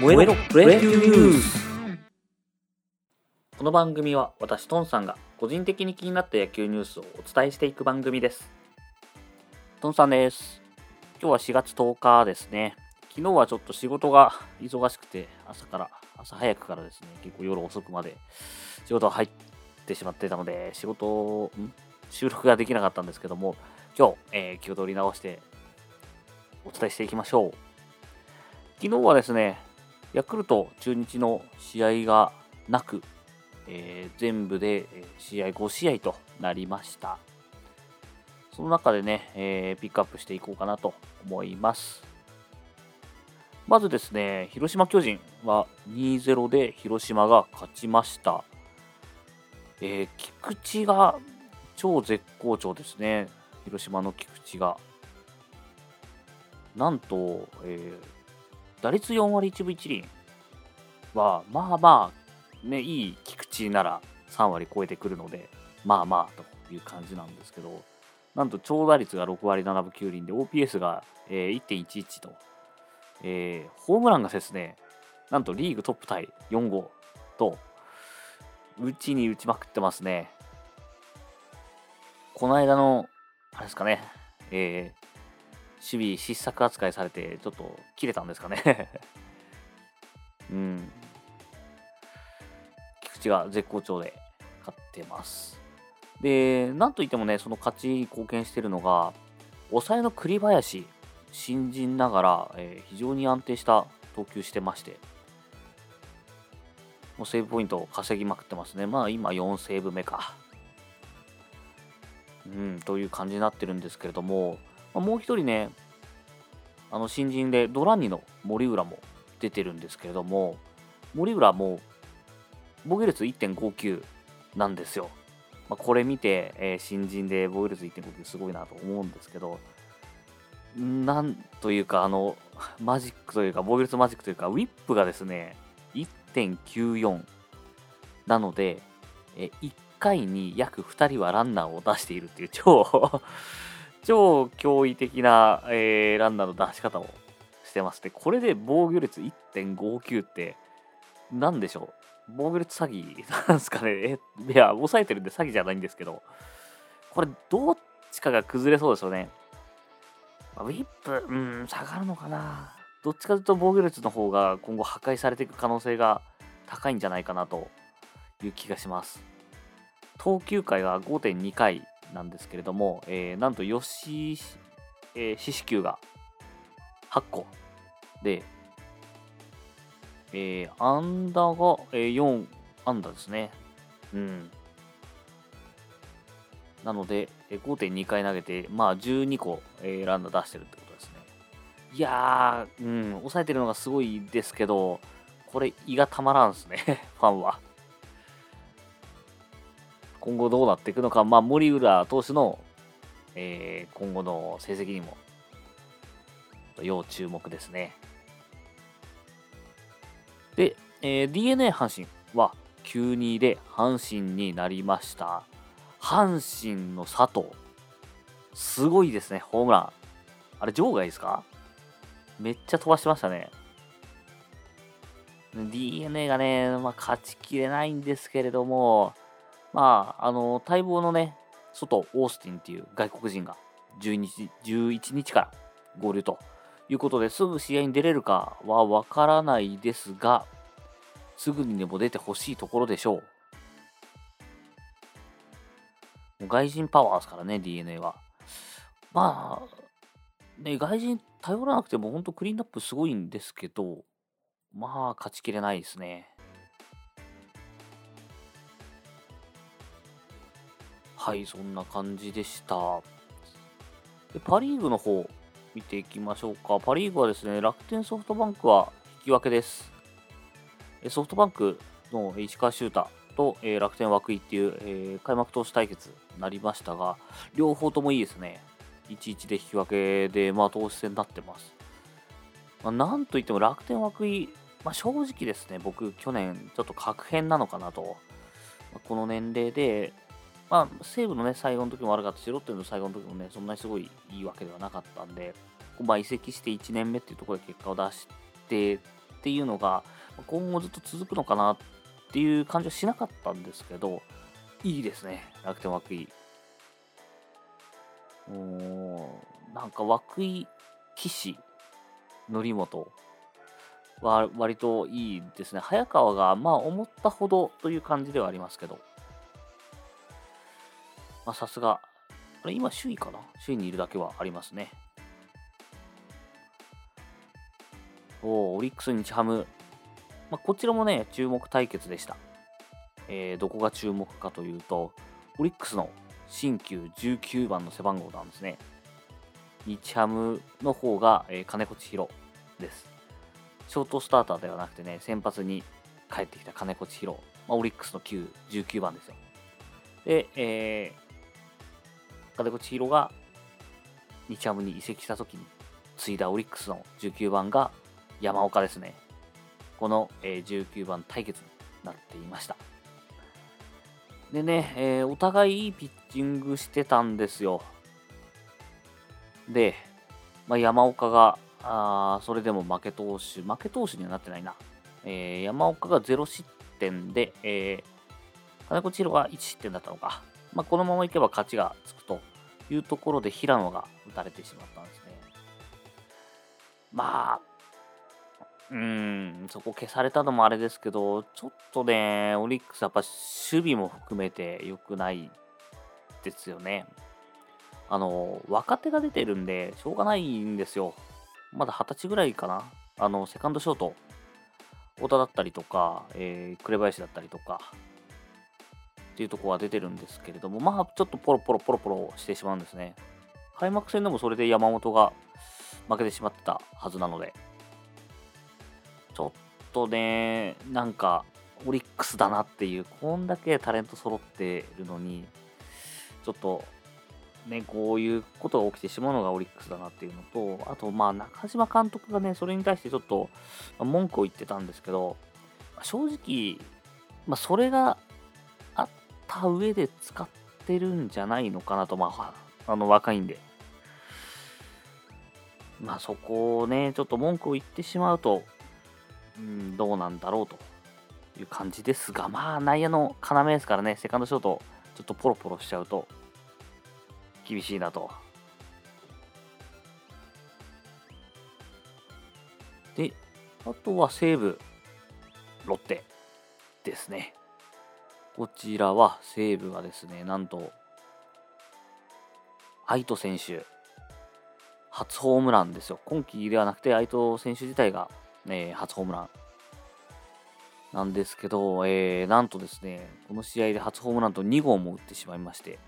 燃えろプロ野球ニュースこの番組は私トンさんが個人的に気になった野球ニュースをお伝えしていく番組です。トンさんです。今日は4月10日ですね。昨日はちょっと仕事が忙しくて朝から朝早くからですね結構夜遅くまで仕事が入ってしまっていたので仕事ん？収録ができなかったんですけども今日、えー、気を取り直してお伝えしていきましょう。昨日はですねヤクルト中日の試合がなく、えー、全部で試合5試合となりました。その中でね、えー、ピックアップしていこうかなと思います。まずですね、広島巨人は2-0で広島が勝ちました。えー、菊池が超絶好調ですね。広島の菊池が。なんと、えー、打率4割1分1厘は、まあまあ、ね、いい菊池なら3割超えてくるので、まあまあという感じなんですけど、なんと長打率が6割7分9厘で、OPS が、え、1.11と、えー、ホームランがですね、なんとリーグトップタイ4号と、打ちに打ちまくってますね。この間の、あれですかね、えー、守備失策扱いされて、ちょっと切れたんですかね うん。菊池が絶好調で勝ってます。で、なんといってもね、その勝ちに貢献しているのが、抑えの栗林、新人ながら、えー、非常に安定した投球してまして、もうセーブポイントを稼ぎまくってますね。まあ今4セーブ目か。うん、という感じになってるんですけれども、まあ、もう一人ね、あの新人でドラニの森浦も出てるんですけれども、森浦も防御率1.59なんですよ。まあ、これ見て、えー、新人で防御率1.59すごいなと思うんですけど、なんというか、あの、マジックというか、防御率マジックというか、ウィップがですね、1.94なので、え1回に約2人はランナーを出しているっていう超超驚異的な、えー、ランナーの出し方をしてまして、これで防御率1.59って、何でしょう？防御率詐欺なんですかね？え、いや、抑えてるんで詐欺じゃないんですけど、これ、どっちかが崩れそうですよね。ウィップ、うん、下がるのかな？どっちかというと防御率の方が今後破壊されていく可能性が高いんじゃないかなという気がします。投球回が5.2回なんですけれども、えー、なんと吉、えー、四死球が8個で、えー、安打が、えー、4安打ですね。うん。なので、5.2回投げて、まあ12個、えー、ランナー出してるってことですね。いやー、うん、抑えてるのがすごいですけど、これ胃がたまらんですね、ファンは。今後どうなっていくのか、まあ、森浦投手の、えー、今後の成績にも要注目ですね。で、えー、DNA 阪神は9-2で阪神になりました。阪神の佐藤、すごいですね、ホームラン。あれ、場外ですか？めっちゃ飛ばしてましたね。DNA がね、まあ、勝ちきれないんですけれども、まあ、あの、待望のね、外、オースティンっていう外国人が12日11日から合流ということですぐ試合に出れるかはわからないですが、すぐにでも出てほしいところでしょう。外人パワーですからね、DNA は。まあ、ね、外人頼らなくても本当クリーンアップすごいんですけど、まあ、勝ちきれないですね。はい、そんな感じでした。でパ・リーグの方、見ていきましょうか。パ・リーグはですね、楽天ソフトバンクは引き分けです。ソフトバンクの石川修太と、えー、楽天涌井っていう、えー、開幕投手対決になりましたが、両方ともいいですね。1-1で引き分けで、まあ、投手戦になってます。まあ、なんといっても楽天涌井、まあ、正直ですね、僕、去年、ちょっと確変なのかなと。まあ、この年齢で、まあ、西武のね、最後の時も悪かったし、ロッテの最後の時もね、そんなにすごいいいわけではなかったんで、まあ、移籍して1年目っていうところで結果を出してっていうのが今後ずっと続くのかなっていう感じはしなかったんですけど、いいですね、楽天涌井。もう、なんか涌井岸則本は割といいですね。早川がまあ思ったほどという感じではありますけど、まあさすが、あれ今首位かな？首位にいるだけはありますね。おオリックス日ハム。まあ、こちらもね、注目対決でした。えー、どこが注目かというと、オリックスの新旧19番の背番号なんですね。日ハムの方が、えー、金子千尋です。ショートスターターではなくてね、先発に帰ってきた金子千尋、まあ、オリックスの9、19番ですよ。で、えー、金子千尋が日ハムに移籍した時に継いだオリックスの19番が山岡ですね。この、えー、19番対決になっていました。でね、えー、お互いいいピッチングしてたんですよ。で、まあ、山岡が、あそれでも負け投手、負け投手にはなってないな。えー、山岡が0失点で、えー、金子千尋が1失点だったのか。まあ、このままいけば勝ちがつくというところで平野が打たれてしまったんですね。まあ、うん、そこ消されたのもあれですけど、ちょっとね、オリックスやっぱ守備も含めて良くないですよね。あの、若手が出てるんで、しょうがないんですよ。まだ二十歳ぐらいかな。あの、セカンドショート、太田だったりとか、えー、紅林だったりとか、っていうところは出てるんですけれども、まあ、ちょっとポロポロポロポロしてしまうんですね。開幕戦でもそれで山本が負けてしまってたはずなので、ちょっとね、なんか、オリックスだなっていう、こんだけタレント揃ってるのに、ちょっと、ね、こういうことが起きてしまうのがオリックスだなっていうのと、あと、まあ、中島監督がね、それに対してちょっと、文句を言ってたんですけど、正直、まあ、それがった上で使ってるんじゃないのかなと、まあ、あの、若いんで。まあ、そこをね、ちょっと文句を言ってしまうと、うん、どうなんだろうという感じですが、まあ、内野の要ですからね、セカンドショート、ちょっとポロポロしちゃうと、厳しいなと。で、あとは西武、ロッテですね。こちらは西武がですね、なんと、愛斗選手、初ホームランですよ。今季ではなくて、愛斗選手自体がえー、初ホームランなんですけど、えー、なんとですね、この試合で初ホームランと2号も打ってしまいまして、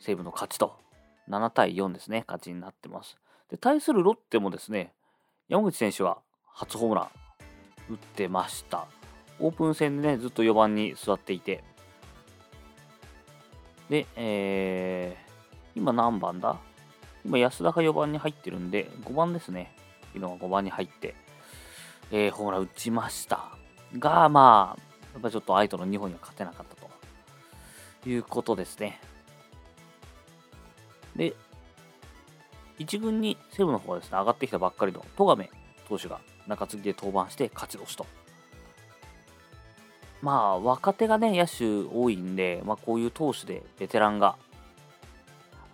西武の勝ちと、7対4ですね、勝ちになってます。で、対するロッテもですね、山口選手は初ホームラン打ってました。オープン戦でね、ずっと4番に座っていて、で、えー、今何番だ？今、安田が4番に入ってるんで、5番ですね。昨日は5番に入って、えー、ホームラン打ちました。が、まあ、やっぱりちょっと相手の2本には勝てなかったということですね。で、1軍に西武の方はですね、上がってきたばっかりの戸亀投手が中継ぎで登板して勝ち年と。まあ、若手がね、野手多いんで、まあ、こういう投手でベテランが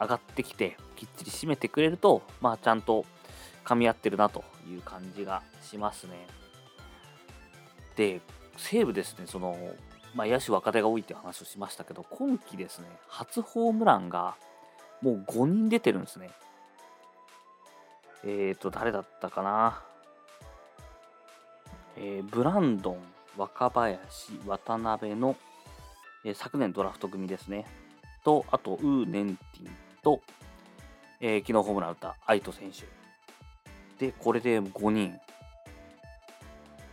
上がってきて、きっちり締めてくれると、まあ、ちゃんと噛み合ってるなという感じがしますね。で、西武ですね、その、まあ、野手若手が多いって話をしましたけど、今季ですね、初ホームランがもう5人出てるんですね。えっ、ー、と、誰だったかな？えー、ブランドン、若林、渡辺の、え、昨年ドラフト組ですね。と、あと、ウー・ネンティンと、えー、昨日ホームラン打った愛斗選手。で、これで5人。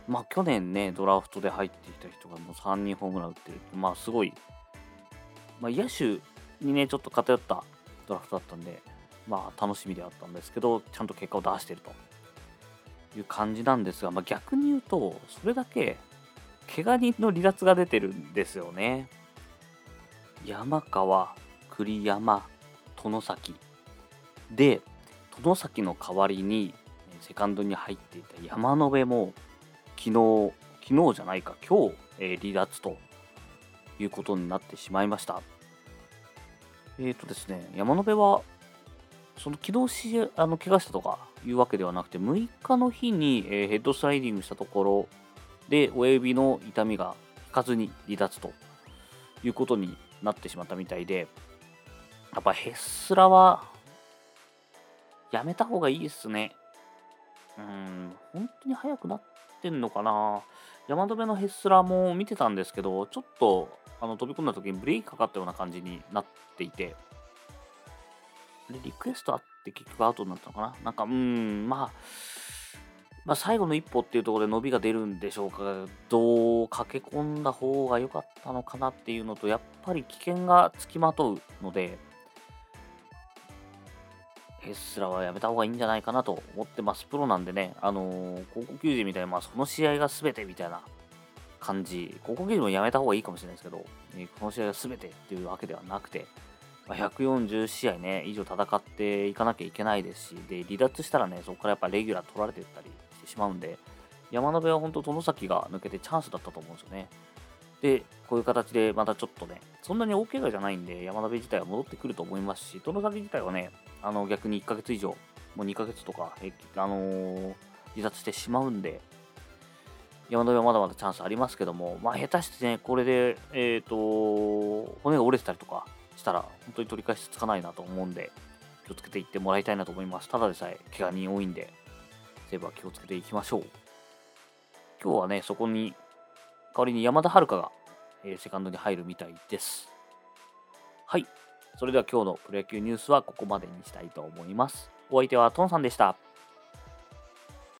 まあ、去年ね、ドラフトで入ってきた人がもう3人ホームラン打ってる。まあ、すごい、まあ、野手にね、ちょっと偏ったドラフトだったんで、まあ、楽しみであったんですけど、ちゃんと結果を出してるという感じなんですが、まあ、逆に言うと、それだけ、怪我人の離脱が出てるんですよね。山川、栗山、殿崎、で、殿崎の代わりにセカンドに入っていた山野辺も昨日昨日じゃないか今日、え、離脱ということになってしまいましたえっ、ー、とですね山野辺はその昨日しあの怪我したとかいうわけではなくて6日の日に、え、ヘッドスライディングしたところで親指の痛みが引かずに離脱ということになってしまったみたいでやっぱヘッスラはやめた方がいいですね。うん、本当に速くなってんのかな。山留のヘッスラも見てたんですけど、ちょっとあの飛び込んだ時にブレーキかかったような感じになっていて、で、リクエストあって結局アウトになったのかな。なんか、うん、まあ、まあ、最後の一歩っていうところで伸びが出るんでしょうか、どう駆け込んだ方が良かったのかなっていうのと、やっぱり危険がつきまとうので、ヘスラはやめた方がいいんじゃないかなと思ってます。プロなんでね、あのー、高校球児みたいな、まあ、その試合が全てみたいな感じ、高校球児もやめた方がいいかもしれないですけど、えこの試合が全てっていうわけではなくて、ま、140試合ね、以上戦っていかなきゃいけないですし、で、離脱したらね、そこからやっぱレギュラー取られていったりしてしまうんで、山辺は本当、外崎が抜けてチャンスだったと思うんですよね。で、こういう形でまたちょっとね、そんなに大怪我じゃないんで、山辺自体は戻ってくると思いますし、外崎自体はね、あの逆に1ヶ月以上、もう2ヶ月とか、えあのー、離脱してしまうんで、山辺はまだまだチャンスありますけども、まあ、下手してね、これで、えっ、ー、と、骨が折れてたりとかしたら、本当に取り返しつかないなと思うんで、気をつけていってもらいたいなと思います。ただでさえ、怪我人多いんで、セーブは気をつけていきましょう。今日はね、そこに代わりに山田遥が、えー、セカンドに入るみたいです。はい。それでは今日のプロ野球ニュースはここまでにしたいと思います。お相手はトンさんでした。